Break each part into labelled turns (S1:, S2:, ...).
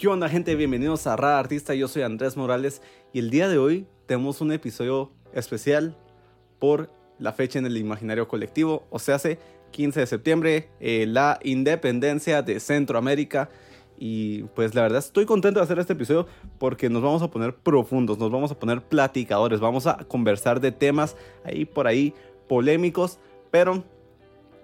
S1: ¿Qué onda gente? Bienvenidos a Rada Artista, yo soy Andrés Morales y el día de hoy tenemos un episodio especial por la fecha en el imaginario colectivo, o sea, hace 15 de septiembre, eh, la independencia de Centroamérica. Y pues la verdad estoy contento de hacer este episodio porque nos vamos a poner profundos, nos vamos a poner platicadores, vamos a conversar de temas ahí por ahí polémicos, pero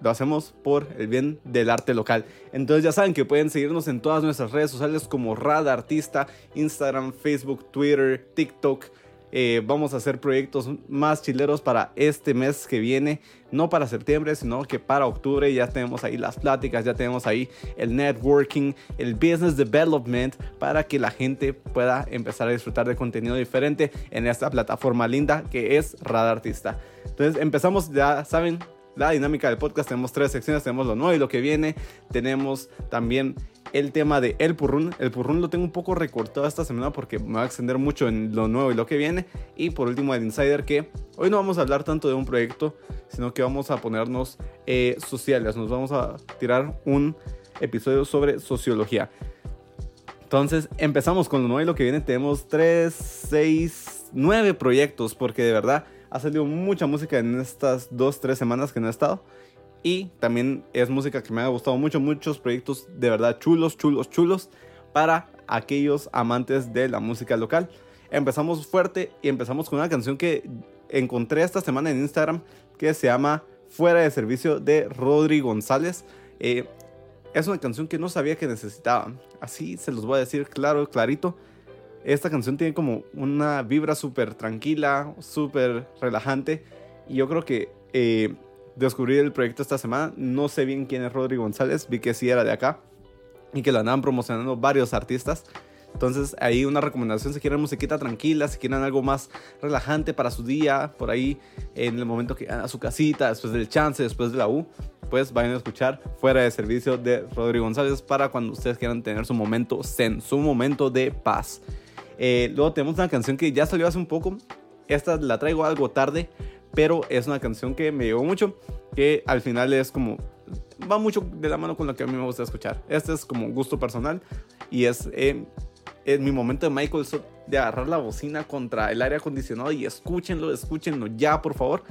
S1: lo hacemos por el bien del arte local. Entonces ya saben que pueden seguirnos en todas nuestras redes sociales como Rada Artista, Instagram, Facebook, Twitter, TikTok. Eh, vamos a hacer proyectos más chileros para este mes que viene, no para septiembre, sino que para octubre ya tenemos ahí las pláticas, ya tenemos ahí el networking, el business development, para que la gente pueda empezar a disfrutar de contenido diferente en esta plataforma linda que es Rada Artista. Entonces empezamos, ya saben, la dinámica del podcast. Tenemos tres secciones, tenemos lo nuevo y lo que viene. Tenemos también el tema de El Purrún. El Purrún lo tengo un poco recortado esta semana porque me va a extender mucho en lo nuevo y lo que viene. Y por último el Insider que hoy no vamos a hablar tanto de un proyecto, sino que vamos a ponernos eh, sociales. Nos vamos a tirar un episodio sobre sociología. Entonces empezamos con lo nuevo y lo que viene. Tenemos 3, 6, 9 proyectos porque de verdad ha salido mucha música en estas dos, tres semanas que no he estado. Y también es música que me ha gustado mucho, muchos proyectos de verdad chulos, chulos, chulos para aquellos amantes de la música local. Empezamos fuerte y empezamos con una canción que encontré esta semana en Instagram que se llama Fuera de Servicio de Rodri González. Eh, es una canción que no sabía que necesitaba. Así se los voy a decir claro, clarito. Esta canción tiene como una vibra súper tranquila, súper relajante. Y yo creo que eh, descubrí el proyecto esta semana. No sé bien quién es Rodrigo González. Vi que sí era de acá. Y que lo andaban promocionando varios artistas. Entonces ahí una recomendación si quieren musiquita tranquila, si quieren algo más relajante para su día, por ahí en el momento que a su casita, después del chance, después de la U, pues vayan a escuchar fuera de servicio de Rodrigo González para cuando ustedes quieran tener su momento zen, su momento de paz. Eh, luego tenemos una canción que ya salió hace un poco. Esta la traigo algo tarde, pero es una canción que me llegó mucho. Que al final es como. Va mucho de la mano con lo que a mí me gusta escuchar. Este es como gusto personal y es eh, en mi momento de Michael de agarrar la bocina contra el aire acondicionado y escúchenlo, escúchenlo ya, por favor.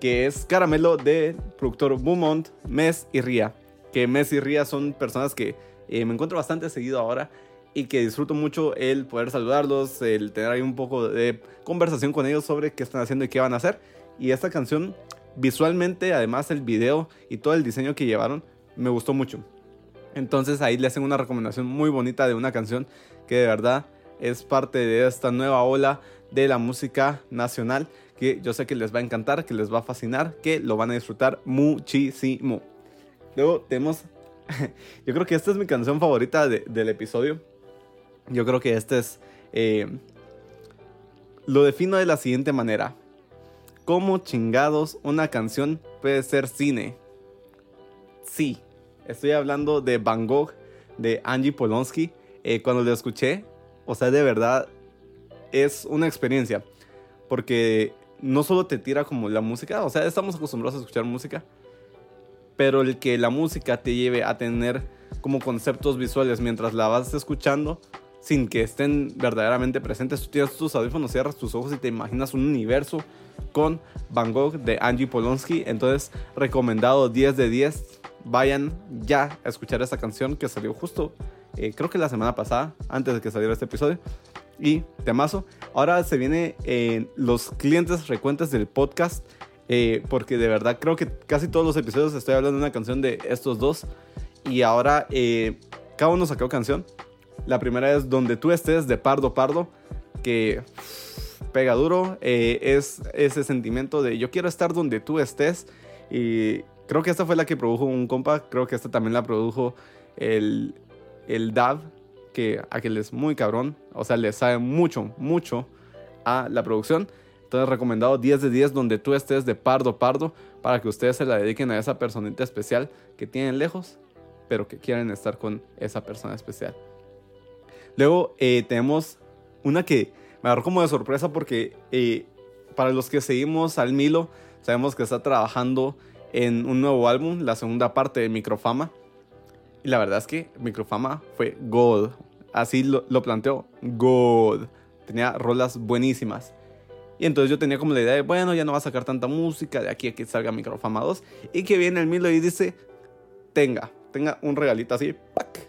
S1: Que es Caramelo de productor Beaumont, Mes y Ria. Que Mes y Ria son personas que eh, me encuentro bastante seguido ahora y que disfruto mucho el poder saludarlos, el tener ahí un poco de conversación con ellos sobre qué están haciendo y qué van a hacer. Y esta canción, visualmente, además el video y todo el diseño que llevaron, me gustó mucho. Entonces ahí le hacen una recomendación muy bonita de una canción que de verdad es parte de esta nueva ola de la música nacional que yo sé que les va a encantar, que les va a fascinar, que lo van a disfrutar muchísimo. Luego tenemos, yo creo que esta es mi canción favorita del episodio yo creo que este es... Eh, lo defino de la siguiente manera. ¿Cómo chingados una canción puede ser cine? Sí, estoy hablando de Van Gogh, de Angie Polonsky. Eh, cuando lo escuché, o sea, de verdad, es una experiencia. Porque no solo te tira como la música, o sea, estamos acostumbrados a escuchar música, pero el que la música te lleve a tener como conceptos visuales mientras la vas escuchando, sin que estén verdaderamente presentes. Tú tienes tus audífonos, cierras tus ojos y te imaginas un universo con Van Gogh de Angie Polonsky. Entonces, recomendado 10 de 10. Vayan ya a escuchar esta canción que salió justo, eh, creo que la semana pasada, antes de que saliera este episodio. Y temazo. Ahora se viene en los clientes frecuentes del podcast. Eh, porque de verdad creo que casi todos los episodios estoy hablando de una canción de estos dos. Y ahora eh, cada uno sacó canción. La primera es Donde tú estés de Pardo Pardo, que pega duro. Eh, es ese sentimiento de yo quiero estar donde tú estés. Y creo que esta fue la que produjo un compa. Creo que esta también la produjo el, el Dav, que aquel es muy cabrón. O sea, le sabe mucho, mucho a la producción. Entonces recomendado 10 de 10 donde tú estés de Pardo Pardo para que ustedes se la dediquen a esa personita especial que tienen lejos, pero que quieren estar con esa persona especial. Luego eh, tenemos una que me agarró como de sorpresa porque eh, para los que seguimos al Milo, sabemos que está trabajando en un nuevo álbum, la segunda parte de Microfama. Y la verdad es que Microfama fue gold. así lo, planteó. God. Tenía rolas buenísimas. Y entonces yo tenía como la idea de, bueno, ya no va a sacar tanta música de aquí a que salga Microfama 2. Y que viene el Milo y dice, tenga, tenga un regalito así, ¡pac!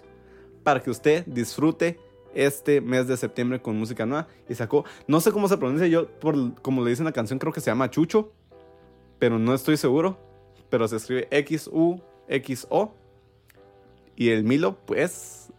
S1: para que usted disfrute este mes de septiembre con música nueva. Y sacó, no sé cómo se pronuncia yo, por, como le dice en la canción, creo que se llama Chucho, pero no estoy seguro. Pero se escribe X-U-X-O. Y el Milo, pues,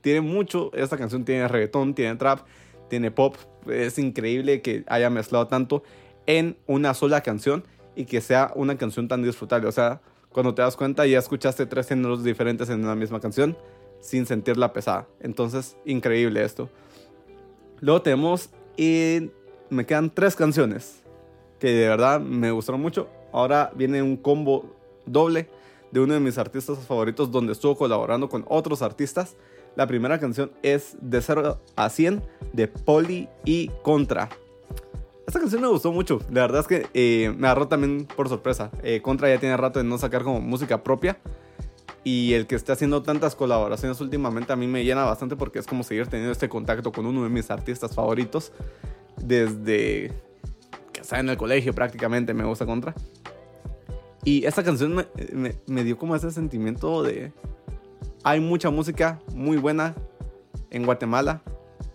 S1: tiene mucho. Esta canción tiene reggaetón, tiene trap, tiene pop. Es increíble que haya mezclado tanto en una sola canción y que sea una canción tan disfrutable. O sea, cuando te das cuenta ya escuchaste tres géneros diferentes en una misma canción sin sentirla pesada. Entonces, increíble esto. Luego tenemos y me quedan tres canciones que de verdad me gustaron mucho. Ahora viene un combo doble de uno de mis artistas favoritos donde estuvo colaborando con otros artistas. La primera canción es De 0 a 100 de Poli y Contra. Esta canción me gustó mucho. La verdad es que eh, me agarró también por sorpresa. Eh, Contra ya tiene rato de no sacar como música propia. Y el que esté haciendo tantas colaboraciones últimamente a mí me llena bastante porque es como seguir teniendo este contacto con uno de mis artistas favoritos. Desde que está en el colegio prácticamente me gusta Contra. Y esta canción me, me, me dio como ese sentimiento de... Hay mucha música muy buena en Guatemala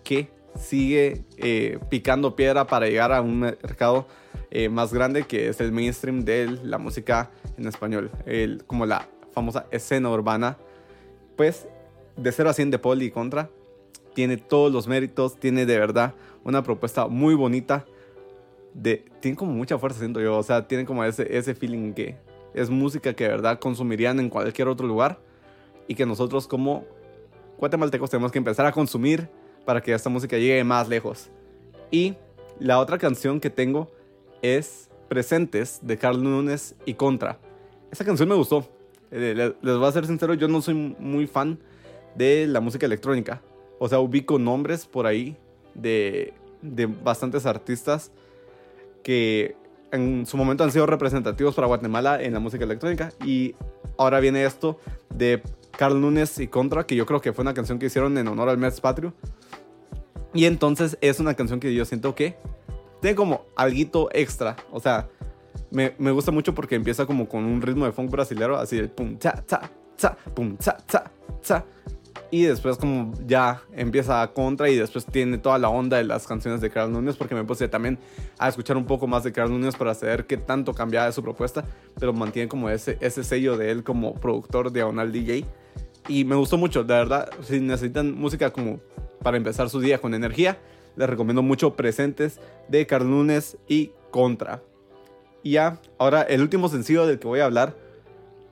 S1: que sigue eh, picando piedra para llegar a un mercado eh, más grande que es el mainstream de la música en español, el, como la famosa escena urbana. Pues de 0 a 100 de Poli y Contra tiene todos los méritos, tiene de verdad una propuesta muy bonita. De, tiene como mucha fuerza, siento yo. O sea, tiene como ese, ese feeling que es música que de verdad consumirían en cualquier otro lugar y que nosotros como guatemaltecos tenemos que empezar a consumir para que esta música llegue más lejos. Y la otra canción que tengo es Presentes de Carl Nunes y Contra. Esa canción me gustó. Eh, les voy a ser sincero, yo no soy muy fan de la música electrónica. O sea, ubico nombres por ahí de, de bastantes artistas que en su momento han sido representativos para Guatemala en la música electrónica. Y ahora viene esto de Carl Nunes y Contra, que yo creo que fue una canción que hicieron en honor al mes patrio. Y entonces es una canción que yo siento que tiene como algo extra. O sea, me, me, gusta mucho porque empieza como con un ritmo de funk brasilero, así de pum, cha, cha, cha, pum, cha, cha, cha. Y después como ya empieza a contra y después tiene toda la onda de las canciones de Carl Núñez porque me puse también a escuchar un poco más de Carl Núñez para saber qué tanto cambiaba de su propuesta, pero mantiene como ese, ese sello de él como productor diagonal DJ. Y me gustó mucho, de verdad, si necesitan música como para empezar su día con energía. Les recomiendo mucho Presentes de Carlunes y Contra. Y ya, ahora el último sencillo del que voy a hablar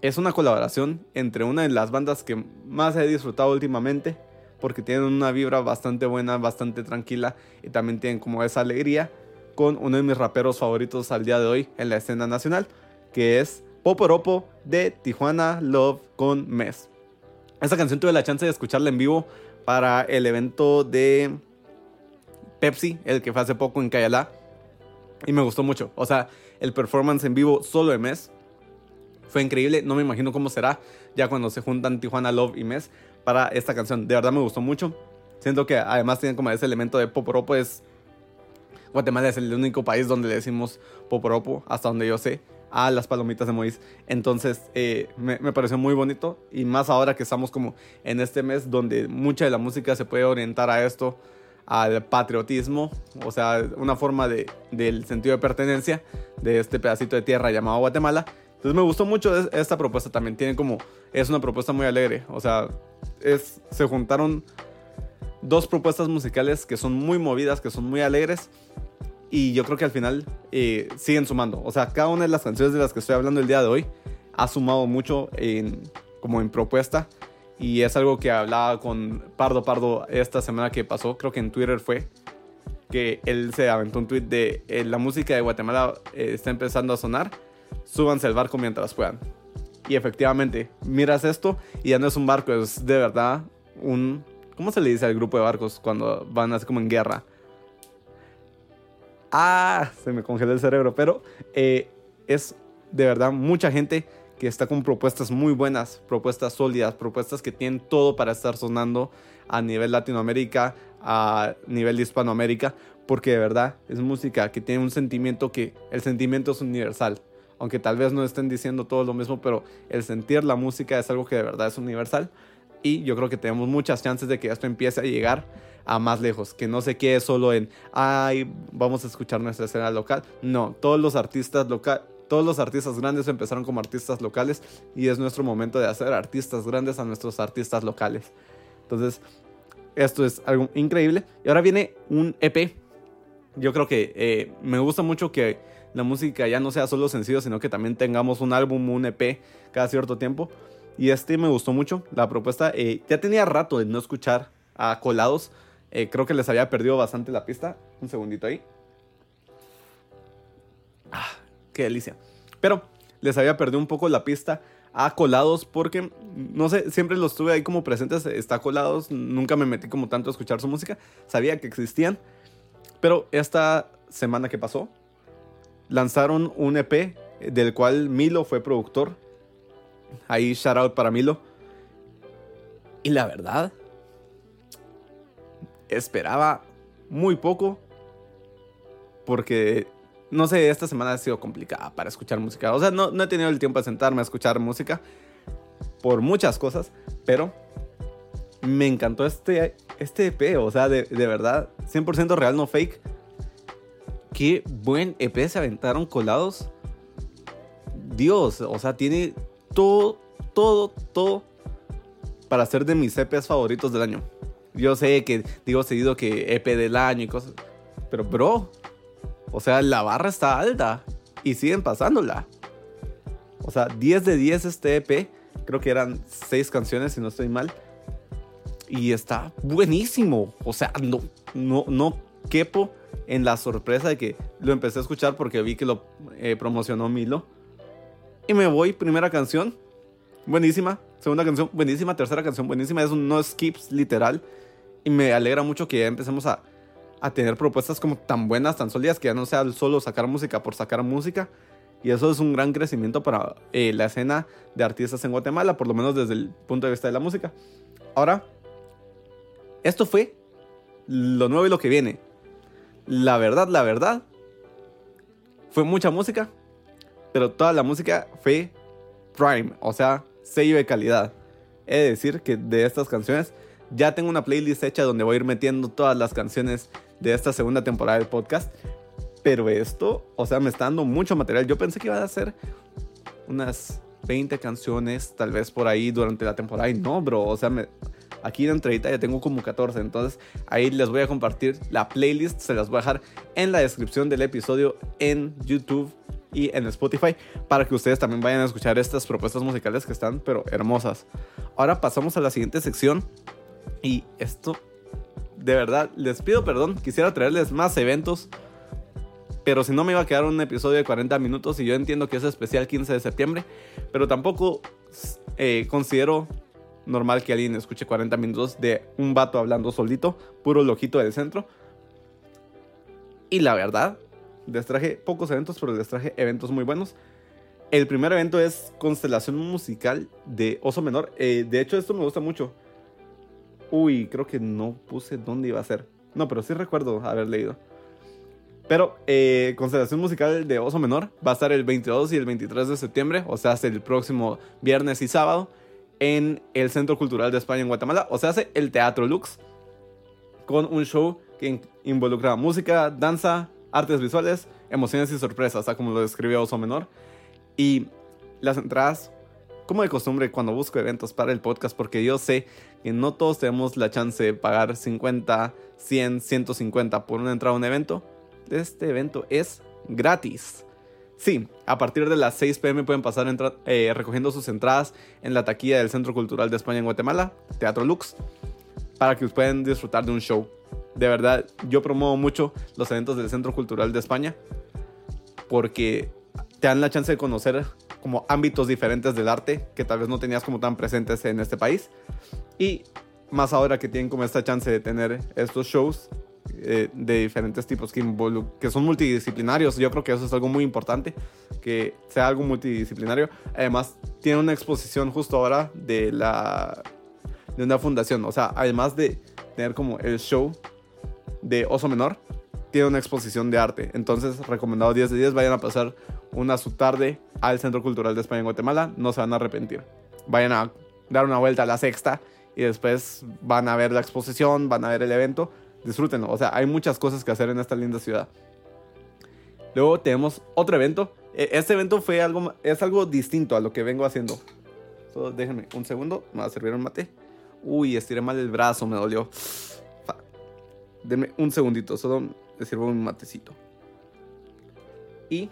S1: es una colaboración entre una de las bandas que más he disfrutado últimamente. Porque tienen una vibra bastante buena, bastante tranquila y también tienen como esa alegría con uno de mis raperos favoritos al día de hoy en la escena nacional, que es Poporopo de Tijuana Love con Mes. Esta canción tuve la chance de escucharla en vivo para el evento de Pepsi, el que fue hace poco en Cayalá. Y me gustó mucho. O sea, el performance en vivo solo de Mes fue increíble. No me imagino cómo será ya cuando se juntan Tijuana Love y Mes para esta canción. De verdad me gustó mucho. Siento que además tienen como ese elemento de poporopo. Es Guatemala es el único país donde le decimos poporopo, hasta donde yo sé a las palomitas de Mois. Entonces eh, me, me, pareció muy bonito y más ahora que estamos como en este mes donde mucha de la música se puede orientar a esto, al patriotismo, o sea, una forma de, del sentido de pertenencia de este pedacito de tierra llamado Guatemala. Entonces me gustó mucho esta propuesta también, tiene como, es una propuesta muy alegre, o sea, se juntaron dos propuestas musicales que son muy movidas, que son muy alegres y yo creo que al final eh, siguen sumando. O sea, cada una de las canciones de las que estoy hablando el día de hoy ha sumado mucho como en propuesta. Y es algo que hablaba con Pardo Pardo esta semana que pasó, creo que en Twitter fue, que él se aventó un tweet de eh, la música de Guatemala eh, está empezando a sonar, súbanse al barco mientras puedan. Y efectivamente, miras esto y ya no es un barco, es de verdad un... ¿Cómo se le dice al grupo de barcos cuando van así como en guerra? Ah, se me congeló el cerebro, pero eh, es de verdad mucha gente que está con propuestas muy buenas, propuestas sólidas, propuestas que tienen todo para estar sonando a nivel Latinoamérica, a nivel Hispanoamérica, porque de verdad es música que tiene un sentimiento que el sentimiento es universal. Aunque tal vez no estén diciendo todo lo mismo, pero el sentir la música es algo que de verdad es universal. Y yo creo que tenemos muchas chances de que esto empiece a llegar a más lejos, que no se quede solo en, ay, vamos a escuchar nuestra escena local. No, todos los artistas locales, todos los artistas grandes empezaron como artistas locales y es nuestro momento de hacer artistas grandes a nuestros artistas locales. Entonces, esto es algo increíble. Y ahora viene un EP. Yo creo que eh, me gusta mucho que la música ya no sea solo sencillo, sino que también tengamos un álbum, un EP cada cierto tiempo. Y este me gustó mucho, la propuesta. Eh, ya tenía rato de no escuchar a Colados. Eh, creo que les había perdido bastante la pista. Un segundito ahí. Ah, qué delicia. Pero les había perdido un poco la pista a Colados porque, no sé, siempre los tuve ahí como presentes. Está Colados, nunca me metí como tanto a escuchar su música. Sabía que existían. Pero esta semana que pasó, lanzaron un EP del cual Milo fue productor. Ahí shout out para Milo. Y la verdad, esperaba muy poco porque no sé, esta semana ha sido complicada para escuchar música. O sea, no, no he tenido el tiempo de sentarme a escuchar música por muchas cosas, pero me encantó este, este EP. O sea, de, de verdad, 100% real, no fake. Qué buen EP se aventaron colados. Dios, o sea, tiene todo, todo, todo para ser de mis EPs favoritos del año. Yo sé que digo seguido que EP del año y cosas, pero bro, o sea, la barra está alta y siguen pasándola. O sea, 10 de 10 este EP. Creo que eran 6 canciones, si no estoy mal. Y está buenísimo. O sea, no, no, no quepo en la sorpresa de que lo empecé a escuchar porque vi que lo eh, promocionó Milo. Y me voy, primera canción, buenísima. Segunda canción, buenísima. Tercera canción, buenísima. Es un no skips literal. Y me alegra mucho que ya empecemos a a tener propuestas como tan buenas, tan sólidas, que ya no sea solo sacar música por sacar música. Y eso es un gran crecimiento para eh, la escena de artistas en Guatemala, por lo menos desde el punto de vista de la música. Ahora, esto fue lo nuevo y lo que viene. La verdad, la verdad, fue mucha música, pero toda la música fue prime, o sea, sello de calidad. He de decir que de estas canciones ya tengo una playlist hecha donde voy a ir metiendo todas las canciones de esta segunda temporada del podcast. Pero esto, o sea, me está dando mucho material. Yo pensé que iba a ser unas 20 canciones, tal vez por ahí durante la temporada. Y no, bro, o sea, aquí en entrevista ya tengo como 14. Entonces ahí les voy a compartir la playlist. Se las voy a dejar en la descripción del episodio en YouTube y en Spotify para que ustedes también vayan a escuchar estas propuestas musicales que están, pero hermosas. Ahora pasamos a la siguiente sección. Y esto de verdad, les pido perdón. Quisiera traerles más eventos. Pero si no me iba a quedar un episodio de 40 minutos y yo entiendo que es especial 15 de septiembre. Pero tampoco eh, considero normal que alguien escuche 40 minutos de un vato hablando solito, puro lojito del centro. Y la verdad, les traje pocos eventos, pero les traje eventos muy buenos. El primer evento es Constelación Musical de Oso Menor. Eh, de hecho, esto me gusta mucho. Uy, creo que no puse dónde iba a ser. No, pero sí recuerdo haber leído. Pero eh, Constelación Musical de Oso Menor va a estar el 22 y el 23 de septiembre, o sea, hasta el próximo viernes y sábado, en el Centro Cultural de España en Guatemala, o sea, hace el Teatro Lux, con un show que involucra música, danza, artes visuales, emociones y sorpresas, como lo describió Oso Menor. Y las entradas como de costumbre cuando busco eventos para el podcast, porque yo sé que no todos tenemos la chance de pagar 50, 100, 150 por una entrada a un evento. Este evento es gratis. Sí, a partir de las 6 pm pueden pasar eh, recogiendo sus entradas en la taquilla del Centro Cultural de España en Guatemala, Teatro Lux, para que puedan disfrutar de un show. De verdad, yo promuevo mucho los eventos del Centro Cultural de España porque te dan la chance de conocer como ámbitos diferentes del arte que tal vez no tenías como tan presentes en este país. Y más ahora que tienen como esta chance de tener estos shows eh, de diferentes tipos que, que son multidisciplinarios. Yo creo que eso es algo muy importante, que sea algo multidisciplinario. Además, tiene una exposición justo ahora de la de una fundación. O sea, además de tener como el show de Oso Menor, tiene una exposición de arte. Entonces, recomendado 10 de 10, vayan a pasar una su tarde al Centro Cultural de España en Guatemala, no se van a arrepentir. Vayan a dar una vuelta a la sexta y después van a ver la exposición, van a ver el evento, disfrútenlo. O sea, hay muchas cosas que hacer en esta linda ciudad. Luego tenemos otro evento. E, este evento fue algo, es algo distinto a lo que vengo haciendo. Solo déjenme un segundo, me va a servir un mate. Uy, estiré mal el brazo, me dolió. Denme un segundito, solo le sirvo un matecito. Y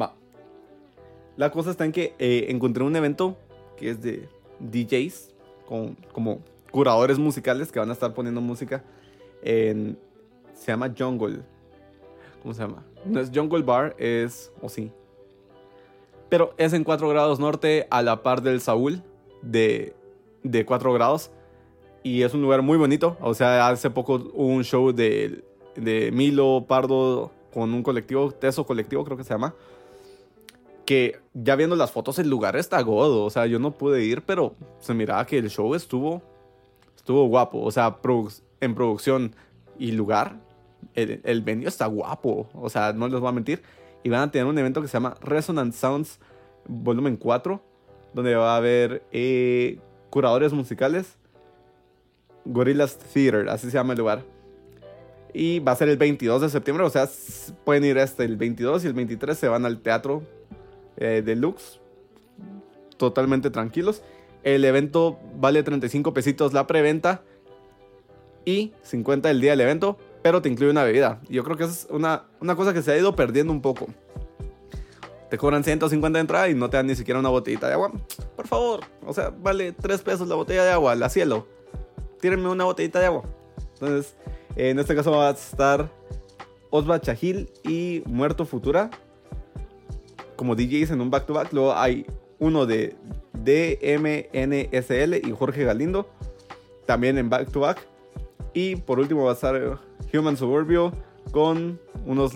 S1: va. La cosa está en que eh, encontré un evento que es de DJs, con, como curadores musicales que van a estar poniendo música en... Se llama Jungle. ¿Cómo se llama? No es Jungle Bar, es... O sí. Pero es en 4 grados norte, a la par del Saúl, de, de 4 grados. Y es un lugar muy bonito. O sea, hace poco hubo un show de, de Milo Pardo con un colectivo, Teso Colectivo creo que se llama que ya viendo las fotos el lugar está godo, o sea, yo no pude ir, pero se miraba que el show estuvo estuvo guapo, o sea, en producción y lugar, el, el venue está guapo, o sea, no les voy a mentir, y van a tener un evento que se llama Resonant Sounds Volumen 4, donde va a haber eh, curadores musicales, Gorillas Theater, así se llama el lugar. Y va a ser el 22 de septiembre, o sea, pueden ir hasta el 22 y el 23 se van al teatro eh, deluxe. Totalmente tranquilos. El evento vale 35 pesitos la preventa y 50 el día del evento, pero te incluye una bebida. Yo creo que es una, una cosa que se ha ido perdiendo un poco. Te cobran 150 de entrada y no te dan ni siquiera una botellita de agua. Por favor, o sea, vale 3 pesos la botella de agua, la cielo. Tírenme una botellita de agua. Entonces, en este caso va a estar Osva Chahil y Muerto Futura como DJs en un back-to-back. Luego hay uno de DMNSL y Jorge Galindo, también en back-to-back. Y por último va a estar Human Suburbio con unos,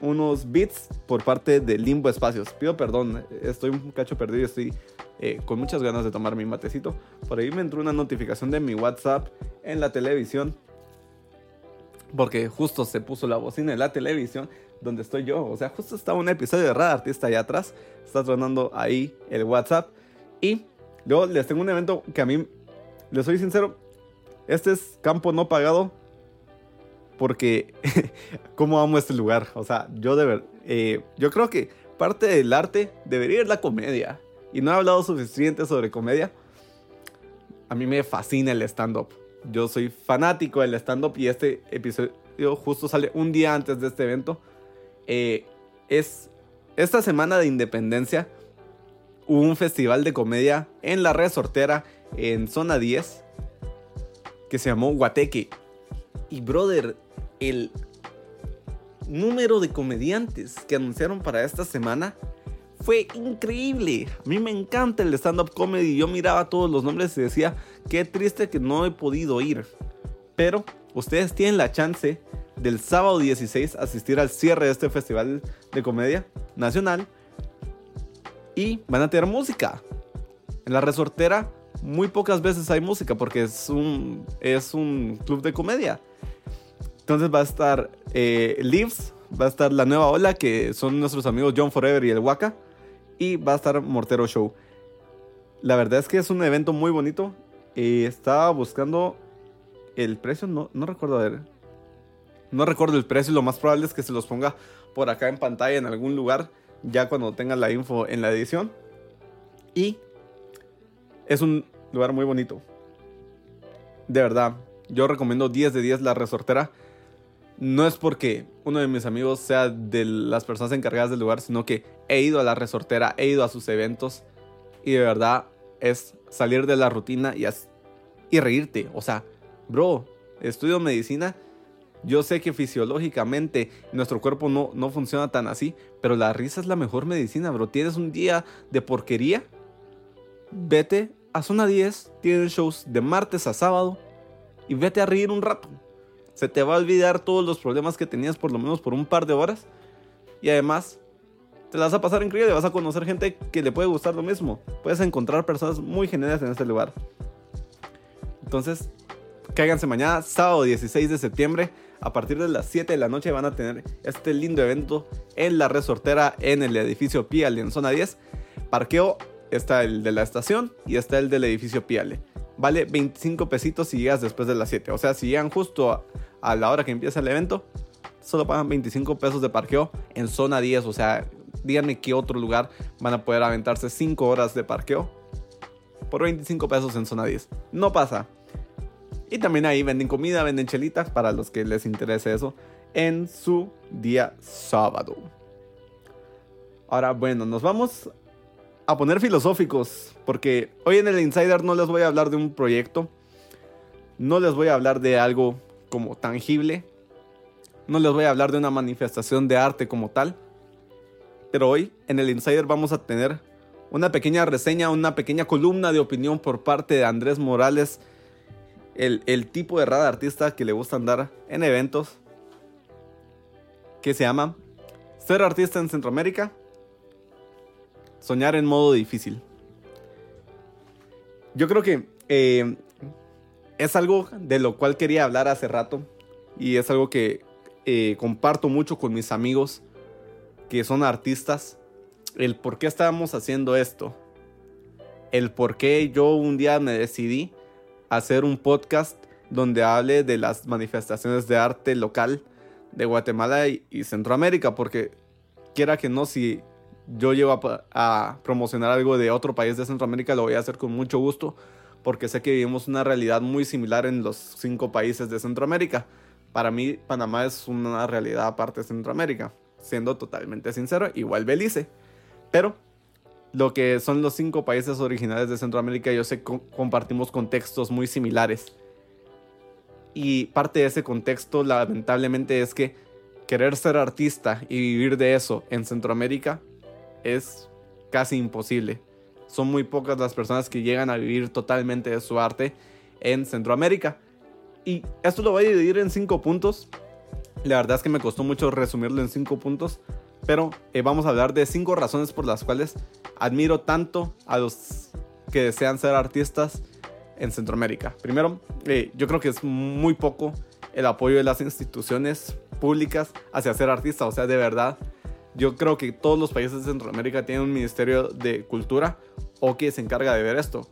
S1: unos beats por parte de Limbo Espacios. Pido perdón, estoy un cacho perdido, estoy eh, con muchas ganas de tomar mi matecito. Por ahí me entró una notificación de mi WhatsApp en la televisión. Porque justo se puso la bocina en la televisión donde estoy yo. O sea, justo estaba un episodio de Radar Artista allá atrás. Está sonando ahí el WhatsApp. Y luego les tengo un evento que a mí, les soy sincero, este es campo no pagado. Porque, ¿cómo amo este lugar? O sea, yo de verdad, eh, yo creo que parte del arte debería ser la comedia. Y no he hablado suficiente sobre comedia. A mí me fascina el stand-up. Yo soy fanático del stand-up y este episodio justo sale un día antes de este evento. Eh, es esta semana de independencia hubo un festival de comedia en la resortera en zona 10 que se llamó Guateque. Y brother, el número de comediantes que anunciaron para esta semana fue increíble. A mí me encanta el stand-up comedy. Yo miraba todos los nombres y decía, qué triste que no he podido ir. Pero ustedes tienen la chance del sábado 16 asistir al cierre de este festival de comedia nacional y van a tener música. En la resortera muy pocas veces hay música porque es un, es un club de comedia. Entonces va a estar eh, Leaves, va a estar La Nueva Ola, que son nuestros amigos John Forever y el Waka, y va a estar Mortero Show. La verdad es que es un evento muy bonito. Eh, estaba buscando el precio, no, no recuerdo. No recuerdo el precio, lo más probable es que se los ponga por acá en pantalla en algún lugar, ya cuando tengan la info en la edición. Y es un lugar muy bonito. De verdad, yo recomiendo 10 de 10 la resortera. No es porque uno de mis amigos sea de las personas encargadas del lugar, sino que he ido a la resortera, he ido a sus eventos y de verdad es salir de la rutina y, y reírte. O sea, bro, estudio medicina yo sé que fisiológicamente nuestro cuerpo no, no funciona tan así, pero la risa es la mejor medicina, bro. Tienes un día de porquería, vete a zona 10, tienen shows de martes a sábado y vete a reír un rato. Se te va a olvidar todos los problemas que tenías por lo menos por un par de horas. Y además, te las vas a pasar increíble. Vas a conocer gente que le puede gustar lo mismo. Puedes encontrar personas muy geniales en este lugar. Entonces, cáiganse mañana, sábado 16 de septiembre. A partir de las 7 de la noche van a tener este lindo evento en la resortera en el edificio Piale en zona 10. Parqueo está el de la estación y está el del edificio Piale. Vale 25 pesitos si llegas después de las 7. O sea, si llegan justo a, la hora que empieza el evento, solo pagan 25 pesos de parqueo en zona 10. O sea, díganme qué otro lugar van a poder aventarse 5 horas de parqueo por 25 pesos en zona 10. No pasa. Y también ahí venden comida, venden chelitas para los que les interese eso en su día sábado. Ahora, bueno, nos vamos a poner filosóficos, porque hoy en el Insider no les voy a hablar de un proyecto, no les voy a hablar de algo como tangible, no les voy a hablar de una manifestación de arte como tal, pero hoy en el Insider vamos a tener una pequeña reseña, una pequeña columna de opinión por parte de Andrés Morales, el, tipo de rada artista que le gusta andar en eventos, que se llama Ser artista en Centroamérica soñar en modo difícil. Yo creo que eh, es algo de lo cual quería hablar hace rato y es algo que eh, comparto mucho con mis amigos que son artistas. El por qué estábamos haciendo esto. El por qué yo un día me decidí hacer un podcast donde hable de las manifestaciones de arte local de Guatemala y, Centroamérica. Porque quiera que no, si yo llego a, promocionar algo de otro país de Centroamérica, lo voy a hacer con mucho gusto, porque sé que vivimos una realidad muy similar en los cinco países de Centroamérica. Para mí, Panamá es una realidad aparte de Centroamérica, siendo totalmente sincero, igual Belice. Pero lo que son los cinco países originales de Centroamérica, yo sé que compartimos contextos muy similares. Y parte de ese contexto, lamentablemente, es que querer ser artista y vivir de eso en Centroamérica es casi imposible. Son muy pocas las personas que llegan a vivir totalmente de su arte en Centroamérica. Y esto lo voy a dividir en cinco puntos. La verdad es que me costó mucho resumirlo en cinco puntos. Pero eh, vamos a hablar de cinco razones por las cuales admiro tanto a los que desean ser artistas en Centroamérica. Primero, eh, yo creo que es muy poco el apoyo de las instituciones públicas hacia ser artista. O sea, de verdad, yo creo que todos los países de Centroamérica tienen un ministerio de cultura o que se encarga de ver esto.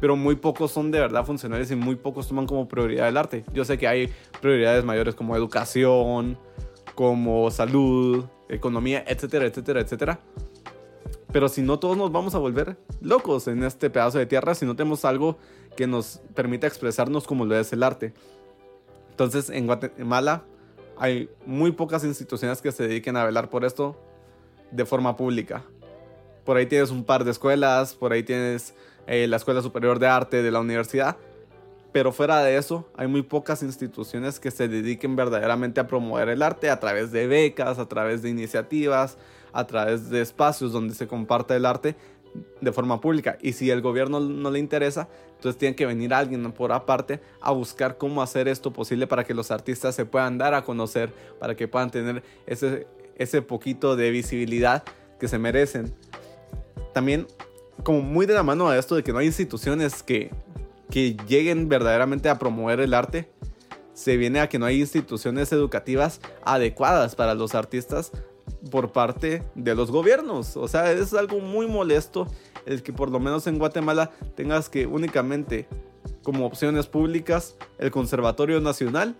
S1: Pero muy pocos son de verdad funcionales y muy pocos toman como prioridad el arte. Yo sé que hay prioridades mayores como educación, como salud, economía, etcétera, etcétera, etcétera. Pero si no, todos nos vamos a volver locos en este pedazo de tierra si no tenemos algo que nos permita expresarnos como lo es el arte. Entonces, en Guatemala hay muy pocas instituciones que se dediquen a velar por esto de forma pública. Por ahí tienes un par de escuelas, por ahí tienes eh, la Escuela Superior de Arte de la universidad, pero fuera de eso hay muy pocas instituciones que se dediquen verdaderamente a promover el arte a través de becas, a través de iniciativas, a través de espacios donde se comparte el arte de forma pública. Y si el gobierno no le interesa, entonces tiene que venir alguien por aparte a buscar cómo hacer esto posible para que los artistas se puedan dar a conocer, para que puedan tener ese, ese poquito de visibilidad que se merecen. También, como muy de la mano a esto de que no hay instituciones que, que lleguen verdaderamente a promover el arte, se viene a que no hay instituciones educativas adecuadas para los artistas por parte de los gobiernos. O sea, es algo muy molesto el que por lo menos en Guatemala tengas que únicamente como opciones públicas el Conservatorio Nacional,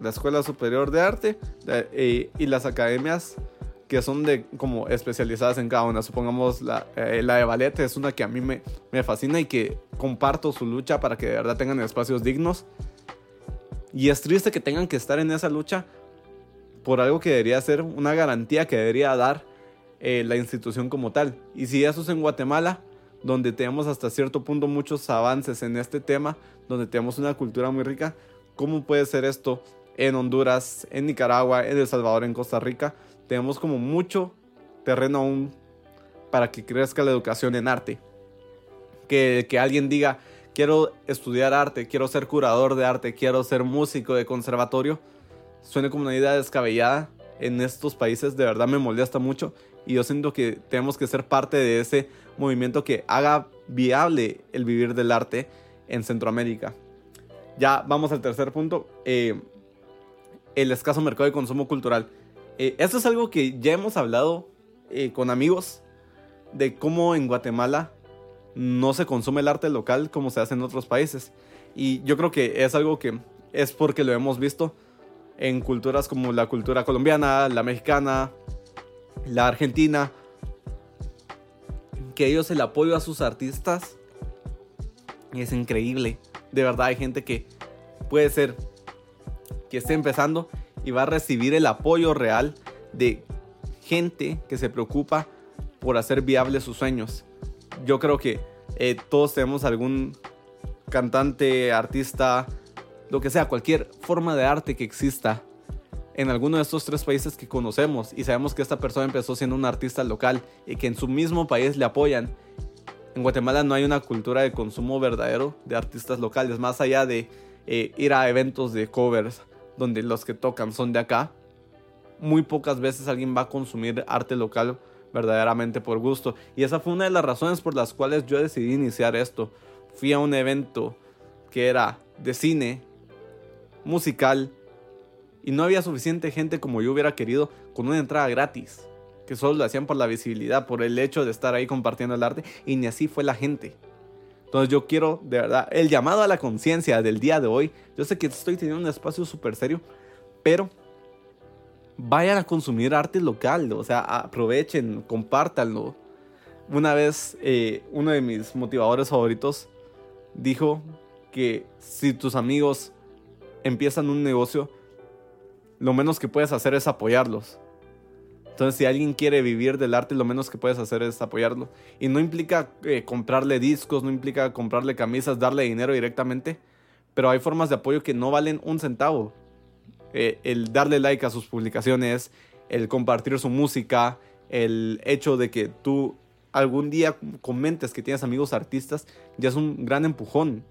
S1: la Escuela Superior de Arte eh, y las academias que son de como especializadas en cada una. Supongamos la, eh, la de ballet es una que a mí me, me fascina y que comparto su lucha para que de verdad tengan espacios dignos. Y es triste que tengan que estar en esa lucha por algo que debería ser una garantía que debería dar eh, la institución como tal. Y si eso es en Guatemala, donde tenemos hasta cierto punto muchos avances en este tema, donde tenemos una cultura muy rica, ¿cómo puede ser esto en Honduras, en Nicaragua, en El Salvador, en Costa Rica? Tenemos como mucho terreno aún para que crezca la educación en arte. Que, que alguien diga, quiero estudiar arte, quiero ser curador de arte, quiero ser músico de conservatorio, suene como una idea descabellada en estos países, de verdad me molesta mucho y yo siento que tenemos que ser parte de ese movimiento que haga viable el vivir del arte en Centroamérica. Ya vamos al tercer punto, eh, el escaso mercado de consumo cultural. Eh, esto es algo que ya hemos hablado eh, con amigos de cómo en Guatemala no se consume el arte local como se hace en otros países. Y yo creo que es algo que es porque lo hemos visto en culturas como la cultura colombiana, la mexicana, la argentina, que ellos el apoyo a sus artistas es increíble. De verdad hay gente que puede ser que esté empezando y va a recibir el apoyo real de gente que se preocupa por hacer viables sus sueños. Yo creo que eh, todos tenemos algún cantante, artista, lo que sea, cualquier forma de arte que exista en alguno de estos tres países que conocemos y sabemos que esta persona empezó siendo un artista local y que en su mismo país le apoyan. En Guatemala no hay una cultura de consumo verdadero de artistas locales, más allá de eh, ir a eventos de covers donde los que tocan son de acá. Muy pocas veces alguien va a consumir arte local verdaderamente por gusto. Y esa fue una de las razones por las cuales yo decidí iniciar esto. Fui a un evento que era de cine, musical, y no había suficiente gente como yo hubiera querido con una entrada gratis. Que solo lo hacían por la visibilidad, por el hecho de estar ahí compartiendo el arte, y ni así fue la gente. Entonces yo quiero, de verdad, el llamado a la conciencia del día de hoy. Yo sé que estoy teniendo un espacio súper serio, pero vayan a consumir arte local, o sea, aprovechen, compártanlo. Una vez eh, uno de mis motivadores favoritos dijo que si tus amigos empiezan un negocio, lo menos que puedes hacer es apoyarlos. Entonces, si alguien quiere vivir del arte, lo menos que puedes hacer es apoyarlo. Y no implica eh, comprarle discos, no implica comprarle camisas, darle dinero directamente. Pero hay formas de apoyo que no valen un centavo. Eh, el darle like a sus publicaciones, el compartir su música, el hecho de que tú algún día comentes que tienes amigos artistas, ya es un gran empujón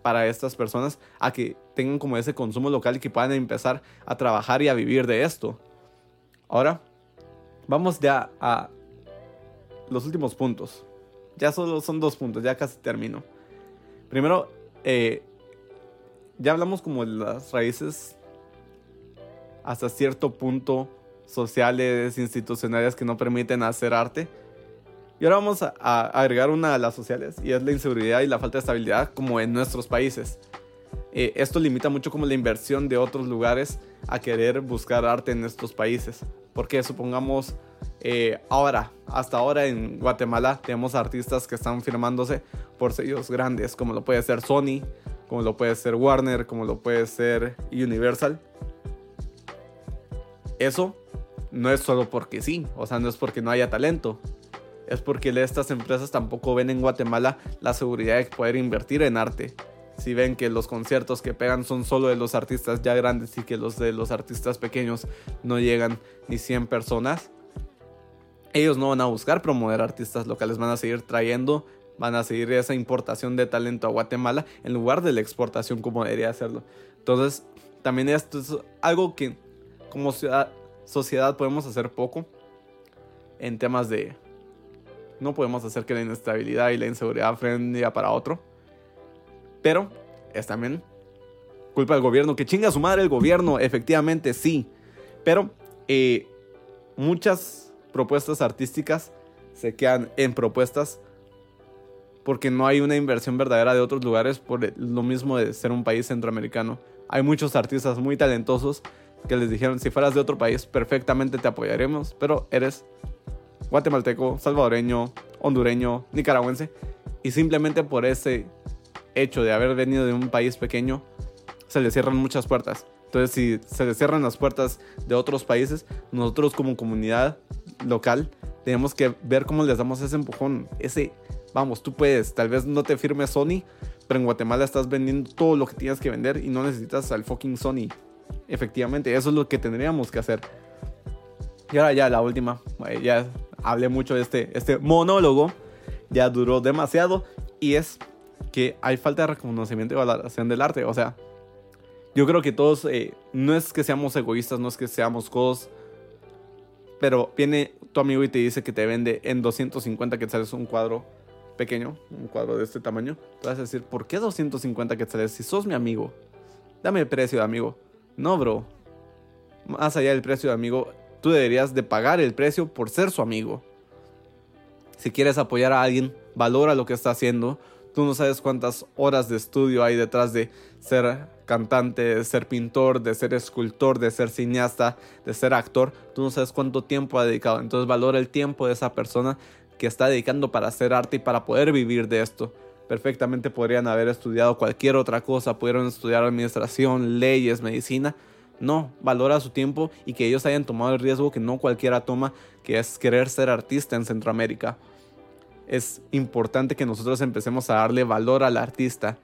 S1: para estas personas a que tengan como ese consumo local y que puedan empezar a trabajar y a vivir de esto. Ahora, vamos ya a los últimos puntos. Ya solo son dos puntos, ya casi termino. Primero, eh, ya hablamos como de las raíces hasta cierto punto sociales, institucionales que no permiten hacer arte. Y ahora vamos a, agregar una de las sociales y es la inseguridad y la falta de estabilidad como en nuestros países. Eh, esto limita mucho como la inversión de otros lugares a querer buscar arte en estos países. Porque supongamos eh, ahora, hasta ahora en Guatemala tenemos artistas que están firmándose por sellos grandes como lo puede ser Sony, como lo puede ser Warner, como lo puede ser Universal eso no es solo porque sí, o sea, no es porque no haya talento. Es porque estas empresas tampoco ven en Guatemala la seguridad de poder invertir en arte. Si ven que los conciertos que pegan son solo de los artistas ya grandes y que los de los artistas pequeños no llegan ni 100 personas, ellos no van a buscar promover artistas locales, van a seguir trayendo, van a seguir esa importación de talento a Guatemala en lugar de la exportación como debería hacerlo. Entonces, también esto es algo que como sociedad podemos hacer poco en temas de... No podemos hacer que la inestabilidad y la inseguridad frenen para otro. Pero es también culpa del gobierno. Que chinga su madre el gobierno, efectivamente sí. Pero eh, muchas propuestas artísticas se quedan en propuestas porque no hay una inversión verdadera de otros lugares por lo mismo de ser un país centroamericano. Hay muchos artistas muy talentosos que les dijeron, si fueras de otro país, perfectamente te apoyaremos, pero eres guatemalteco, salvadoreño, hondureño, nicaragüense, y simplemente por ese hecho de haber venido de un país pequeño, se le cierran muchas puertas. Entonces, si se le cierran las puertas de otros países, nosotros como comunidad local tenemos que ver cómo les damos ese empujón, ese, vamos, tú puedes, tal vez no te firme Sony, pero en Guatemala estás vendiendo todo lo que tienes que vender y no necesitas al fucking Sony. Efectivamente, eso es lo que tendríamos que hacer. Y ahora ya la última, eh, ya hablé mucho de este, este monólogo, ya duró demasiado y es que hay falta de reconocimiento y valoración del arte. O sea, yo creo que todos, eh, no es que seamos egoístas, no es que seamos codos, pero viene tu amigo y te dice que te vende en 250 quetzales un cuadro pequeño, un cuadro de este tamaño. Tú vas a decir, ¿por qué 250 quetzales si sos mi amigo? Dame el precio de amigo. No, bro. Más allá del precio de amigo, tú deberías de pagar el precio por ser su amigo. Si quieres apoyar a alguien, valora lo que está haciendo. Tú no sabes cuántas horas de estudio hay detrás de ser cantante, de ser pintor, de ser escultor, de ser cineasta, de ser actor. Tú no sabes cuánto tiempo ha dedicado. Entonces valora el tiempo de esa persona que está dedicando para hacer arte y para poder vivir de esto. Perfectamente podrían haber estudiado cualquier otra cosa, pudieron estudiar administración, leyes, medicina. No, valora su tiempo y que ellos hayan tomado el riesgo que no cualquiera toma, que es querer ser artista en Centroamérica es importante que nosotros empecemos a darle valor al artista.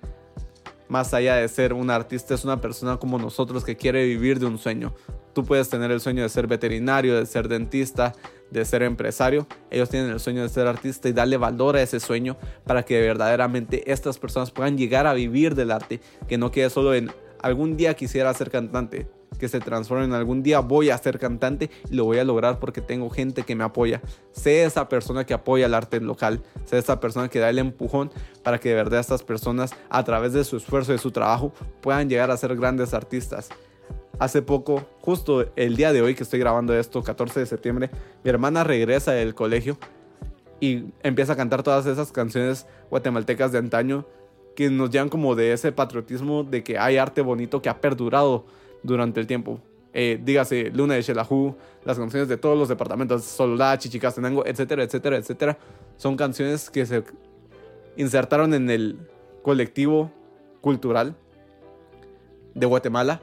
S1: Más allá de ser un artista, es una persona como nosotros que quiere vivir de un sueño. Tú puedes tener el sueño de ser veterinario, de ser dentista, de ser empresario. Ellos tienen el sueño de ser artista y darle valor a ese sueño para que verdaderamente estas personas puedan llegar a vivir del arte. Que no quede solo en algún día quisiera ser cantante que se transforme en algún día voy a ser cantante y lo voy a lograr porque tengo gente que me apoya. Sé esa persona que apoya el arte local, sé esa persona que da el empujón para que de verdad estas personas a través de su esfuerzo y su trabajo puedan llegar a ser grandes artistas. Hace poco, justo el día de hoy que estoy grabando esto, 14 de septiembre, mi hermana regresa del colegio y empieza a cantar todas esas canciones guatemaltecas de antaño que nos llevan como de ese patriotismo de que hay arte bonito que ha perdurado durante el tiempo. Eh, dígase Luna de Shelahu, las canciones de todos los departamentos, Soledad, Chichicastenango, etcétera, etcétera, etcétera. Son canciones que se insertaron en el colectivo cultural de Guatemala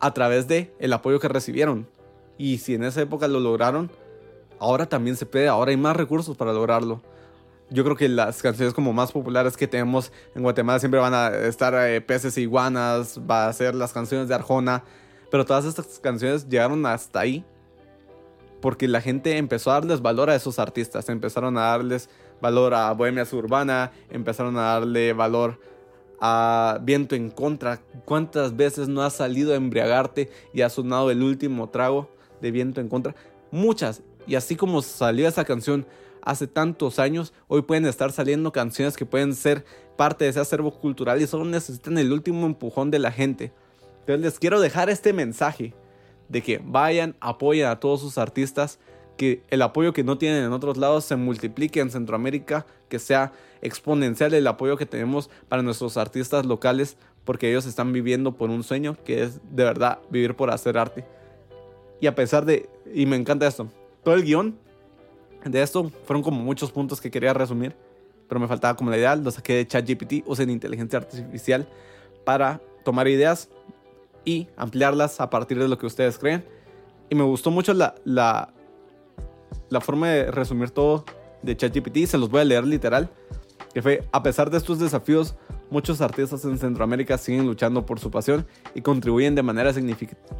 S1: a través de el apoyo que recibieron. Y si en esa época lo lograron, ahora también se puede, ahora hay más recursos para lograrlo. Yo creo que las canciones como más populares que tenemos en Guatemala siempre van a estar eh, Peces y Iguanas, va a ser las canciones de Arjona, pero todas estas canciones llegaron hasta ahí porque la gente empezó a darles valor a esos artistas, empezaron a darles valor a Bohemia Urbana, empezaron a darle valor a Viento en Contra. ¿Cuántas veces no has salido a embriagarte y ha sonado el último trago de Viento en Contra? Muchas. Y así como salió esa canción hace tantos años, hoy pueden estar saliendo canciones que pueden ser parte de ese acervo cultural y solo necesitan el último empujón de la gente. Entonces les quiero dejar este mensaje de que vayan, apoyen a todos sus artistas, que el apoyo que no tienen en otros lados se multiplique en Centroamérica, que sea exponencial el apoyo que tenemos para nuestros artistas locales, porque ellos están viviendo por un sueño que es de verdad vivir por hacer arte. Y a pesar de, y me encanta esto, todo el guion de esto fueron como muchos puntos que quería resumir, pero me faltaba como la idea, lo saqué de ChatGPT, usen inteligencia artificial para tomar ideas y ampliarlas a partir de lo que ustedes creen. Y me gustó mucho la, la, la forma de resumir todo de ChatGPT, se los voy a leer literal, que fue, a pesar de estos desafíos, muchos artistas en Centroamérica siguen luchando por su pasión y contribuyen de manera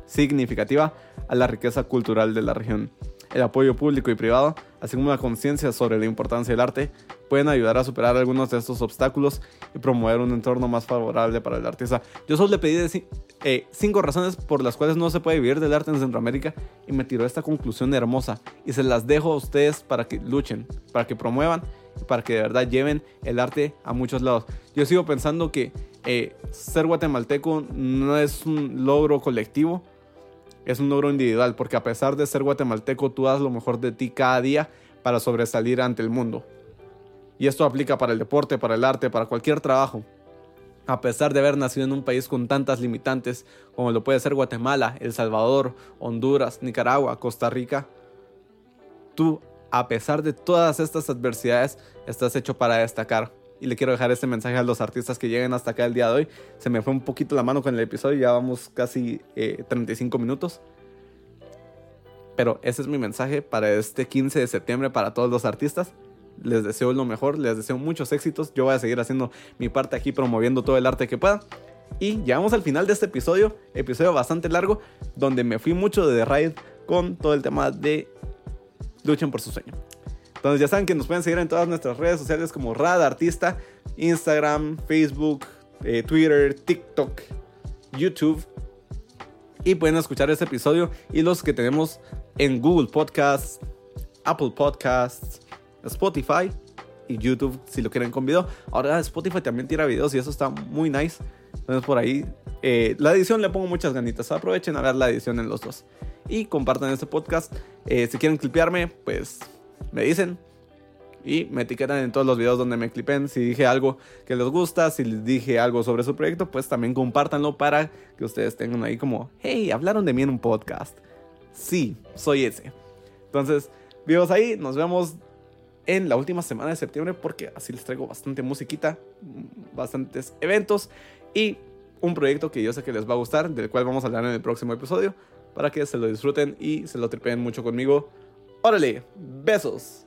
S1: significativa a la riqueza cultural de la región el apoyo público y privado, así como la conciencia sobre la importancia del arte, pueden ayudar a superar algunos de estos obstáculos y promover un entorno más favorable para el artista. Yo solo le pedí eh, cinco razones por las cuales no se puede vivir del arte en Centroamérica y me tiró esta conclusión hermosa y se las dejo a ustedes para que luchen, para que promuevan para que de verdad lleven el arte a muchos lados. Yo sigo pensando que eh, ser guatemalteco no es un logro colectivo, es un logro individual, porque a pesar de ser guatemalteco, tú das lo mejor de ti cada día para sobresalir ante el mundo. Y esto aplica para el deporte, para el arte, para cualquier trabajo. A pesar de haber nacido en un país con tantas limitantes como lo puede ser Guatemala, El Salvador, Honduras, Nicaragua, Costa Rica, tú, a pesar de todas estas adversidades, estás hecho para destacar y le quiero dejar este mensaje a los artistas que lleguen hasta acá el día de hoy. Se me fue un poquito la mano con el episodio, ya vamos casi 35 eh, minutos. Pero ese es mi mensaje para este 15 de septiembre para todos los artistas. Les deseo lo mejor, les deseo muchos éxitos. Yo voy a seguir haciendo mi parte aquí promoviendo todo el arte que pueda. Y llegamos al final de este episodio, episodio bastante largo, donde me fui mucho de The Ride con todo el tema de luchen por su sueño. Entonces ya saben que nos pueden seguir en todas nuestras redes sociales como Rad Artista, Instagram, Facebook, eh, Twitter, TikTok, YouTube. Y pueden escuchar este episodio y los que tenemos en Google Podcasts, Apple Podcasts, Spotify y YouTube si lo quieren con video. Ahora Spotify también tira videos y eso está muy nice. Entonces por ahí eh, la edición le pongo muchas ganitas. Aprovechen a ver la edición en los dos. Y compartan este podcast. Eh, si quieren clipearme, pues me dicen. Y me etiquetan en todos los videos donde me clipen. Si dije algo que les gusta, si les dije algo sobre su proyecto, pues también compártanlo para que ustedes tengan ahí como, hey, hablaron de mí en un podcast. Sí, soy ese. Entonces, vivos ahí, nos vemos en la última semana de septiembre porque así les traigo bastante musiquita, bastantes eventos y un proyecto que yo sé que les va a gustar, del cual vamos a hablar en el próximo episodio, para que se lo disfruten y se lo tripeen mucho conmigo. Órale, besos.